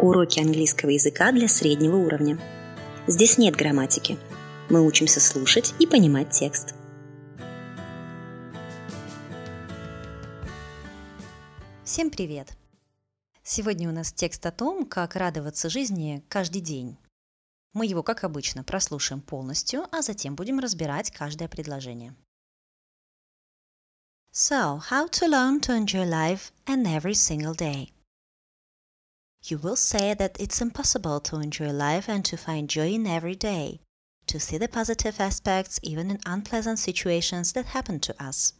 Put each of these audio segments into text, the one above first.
Уроки английского языка для среднего уровня. Здесь нет грамматики. Мы учимся слушать и понимать текст. Всем привет! Сегодня у нас текст о том, как радоваться жизни каждый день. Мы его, как обычно, прослушаем полностью, а затем будем разбирать каждое предложение. So, how to learn to enjoy life and every single day. You will say that it's impossible to enjoy life and to find joy in every day, to see the positive aspects even in unpleasant situations that happen to us.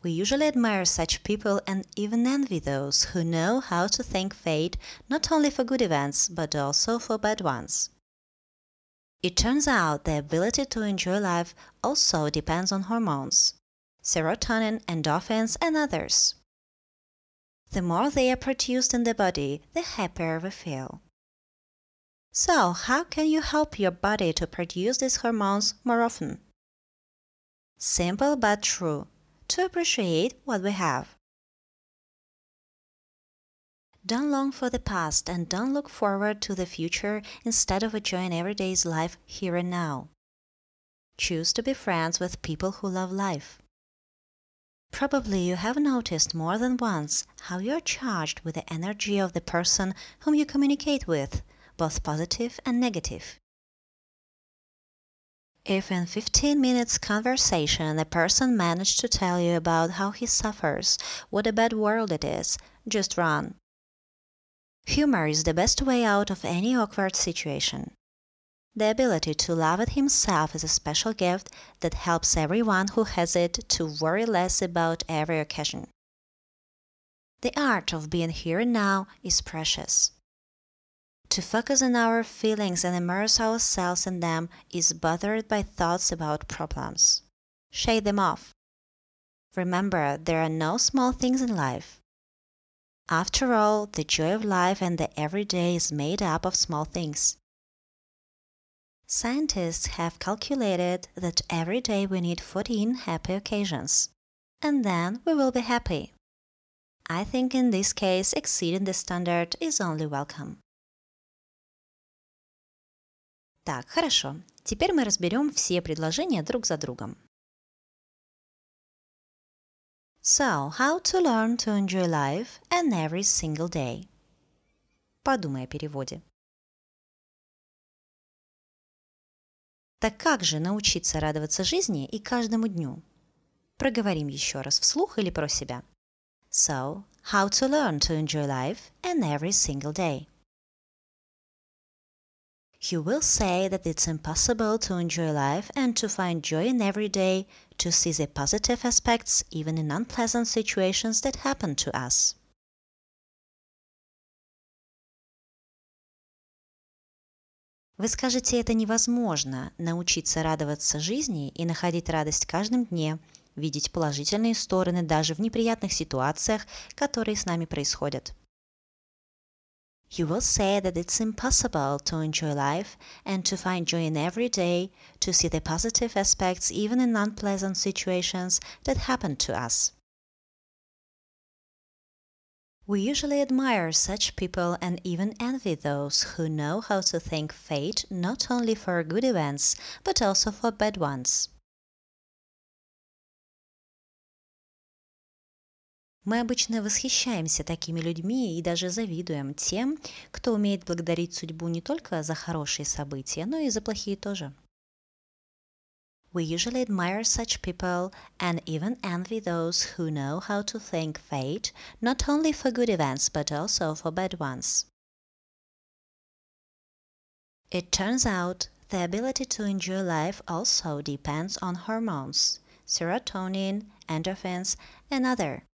We usually admire such people and even envy those who know how to thank fate not only for good events but also for bad ones. It turns out the ability to enjoy life also depends on hormones serotonin, endorphins, and others. The more they are produced in the body, the happier we feel. So, how can you help your body to produce these hormones more often? Simple but true to appreciate what we have. Don't long for the past and don't look forward to the future instead of enjoying everyday's life here and now. Choose to be friends with people who love life. Probably you have noticed more than once how you are charged with the energy of the person whom you communicate with, both positive and negative. If in 15 minutes conversation a person managed to tell you about how he suffers, what a bad world it is, just run. Humor is the best way out of any awkward situation. The ability to love it himself is a special gift that helps everyone who has it to worry less about every occasion. The art of being here and now is precious. To focus on our feelings and immerse ourselves in them is bothered by thoughts about problems. Shake them off. Remember, there are no small things in life. After all, the joy of life and the everyday is made up of small things. Scientists have calculated that every day we need 14 happy occasions. And then we will be happy. I think in this case exceeding the standard is only welcome. Так, хорошо. Теперь мы разберем все предложения друг за другом. So, how to learn to enjoy life and every single day. Подумай о переводе. Так как же научиться радоваться жизни и каждому дню? Проговорим еще раз вслух или про себя. So, how to learn to enjoy life and every single day. You will say that it's impossible to enjoy life and to find joy in every day, to see the positive aspects even in unpleasant situations that happen to us. Вы скажете, это невозможно – научиться радоваться жизни и находить радость в каждом дне, видеть положительные стороны даже в неприятных ситуациях, которые с нами происходят. You will say that it's impossible to enjoy life and to find joy in every day, to see the positive aspects even in unpleasant situations that happen to us. We usually admire such people and even envy those who know how to thank fate not only for good events, but also for bad ones. Мы обычно восхищаемся такими людьми и даже завидуем тем, кто умеет благодарить судьбу не только за хорошие события, но и за плохие тоже. We usually admire such people and even envy those who know how to thank fate not only for good events but also for bad ones. It turns out the ability to enjoy life also depends on hormones, serotonin, endorphins, and other.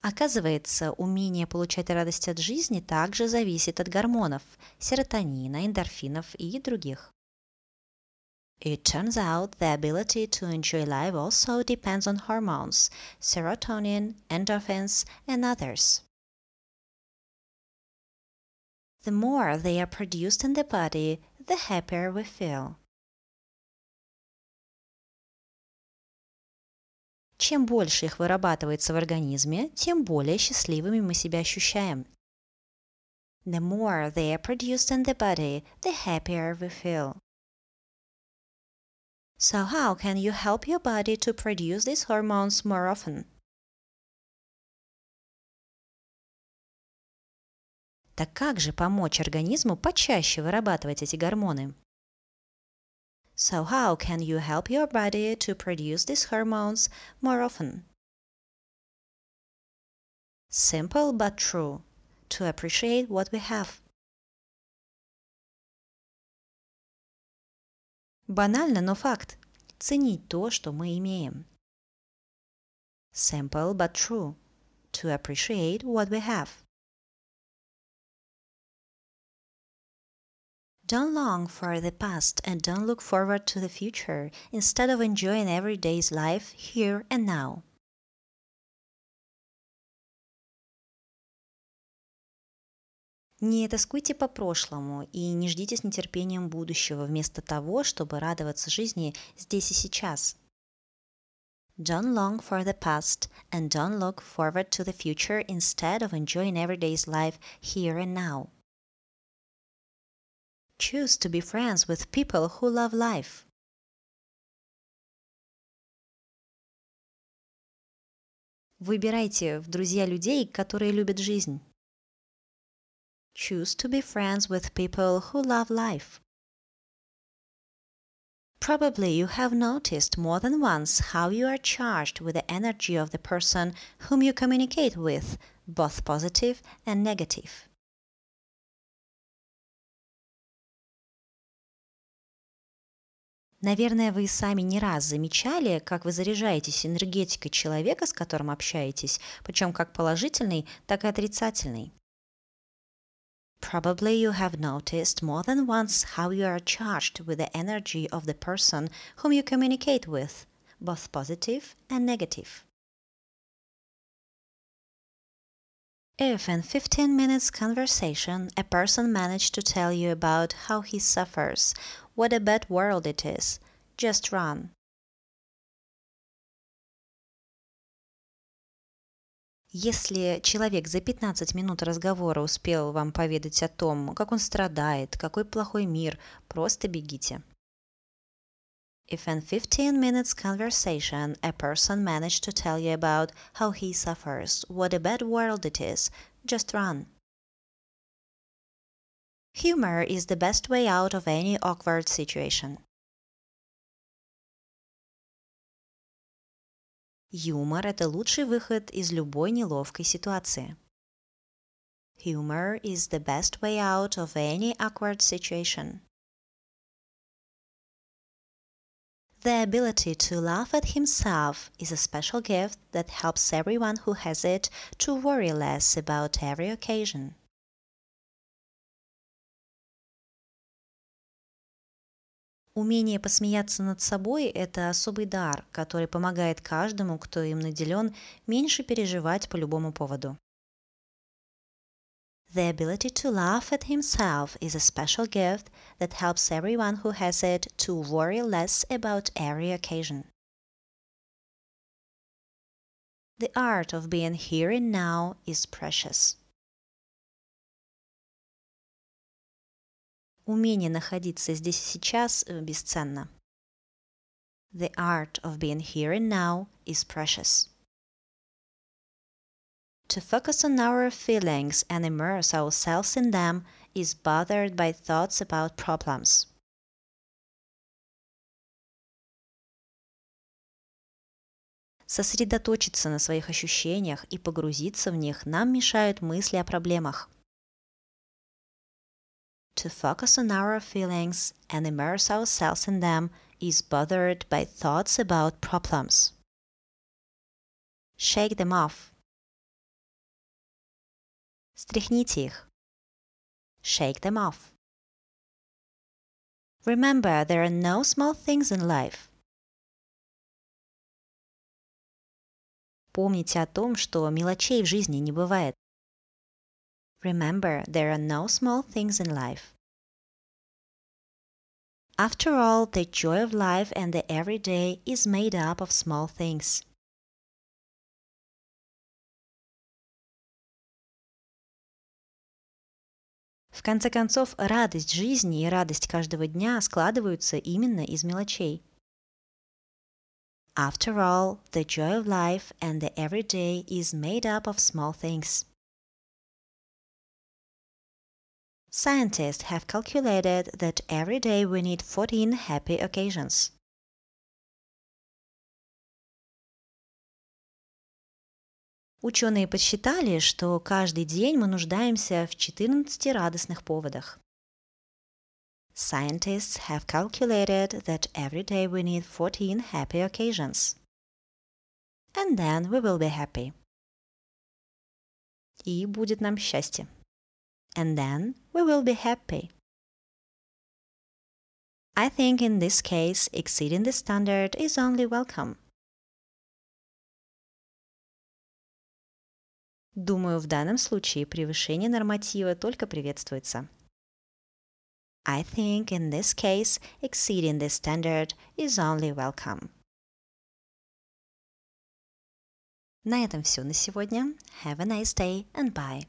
Оказывается, умение получать радость от жизни также зависит от гормонов – серотонина, эндорфинов и других. It turns out the ability to enjoy life also depends on hormones, serotonin, endorphins, and others. The more they are produced in the body, the happier we feel. Чем больше их вырабатывается в организме, тем более счастливыми мы себя ощущаем. The more they are produced in the body, the happier we feel. So how can you help your body to produce these hormones more often? Так как же помочь организму почаще вырабатывать эти гормоны? So how can you help your body to produce these hormones more often? Simple but true. To appreciate what we have. Банально, но факт. Ценить то, что мы имеем. Simple but true. To appreciate what we have. Don't long for the past and don't look forward to the future instead of enjoying every day's life here and now. Не тоскуйте по прошлому и не ждите с нетерпением будущего вместо того, чтобы радоваться жизни здесь и сейчас. Don't long for the past and don't look forward to the future instead of enjoying everyday's life here and now. Choose to be friends with people who love life. Выбирайте в друзья людей, которые любят жизнь. Choose to be friends with people who love life. Probably you have noticed more than once how you are charged with the energy of the person whom you communicate with, both positive and negative. Наверное, вы сами не раз замечали, как вы заряжаетесь энергетикой человека, с которым общаетесь, причем как положительной, так и отрицательной. Probably you have noticed more than once how you are charged with the energy of the person whom you communicate with, both positive and negative. If in 15 minutes conversation a person managed to tell you about how he suffers, what a bad world it is, just run. Если человек за 15 минут разговора успел вам поведать о том, как он страдает, какой плохой мир, просто бегите. If in 15 minutes conversation a person managed to tell you about how he suffers, what a bad world it is, just run. Humor is the best way out of any awkward situation. Юмор – это лучший выход из любой неловкой ситуации. Humor is the best way out of any awkward situation. The ability to laugh at himself is a special gift that helps everyone who has it to worry less about every occasion. Умение посмеяться над собой – это особый дар, который помогает каждому, кто им наделен, меньше переживать по любому поводу. The ability to laugh at himself is a special gift that helps everyone who has it to worry less about every occasion. The art of being here and now is precious. Умение находиться здесь и сейчас бесценно. The art of being here and now is precious. To focus on our feelings and immerse ourselves in them is bothered by thoughts about problems. Сосредоточиться на своих ощущениях и погрузиться в них нам мешают мысли о проблемах. To focus on our feelings and immerse ourselves in them is bothered by thoughts about problems. Shake them off. Стряхните их. Shake them off. Remember, there are no small things in life. Помните о том, что мелочей в жизни не бывает. Remember, there are no small things in life. After all, the joy of life and the everyday is made up of small things. В конце концов, радость жизни и радость каждого дня складываются именно из мелочей. After all, the joy of life and the everyday is made up of small things. Scientists have calculated that every day we need 14 happy occasions. Ученые подсчитали, что каждый день мы нуждаемся в 14 радостных поводах. Scientists have calculated that every day we need 14 happy occasions. And then we will be happy. И будет нам счастье. And then we will be happy. I think in this case, exceeding the standard is only welcome. Думаю, в данном случае превышение норматива только приветствуется. I think in this case exceeding the standard is only welcome. На этом все на сегодня. Have a nice day and bye.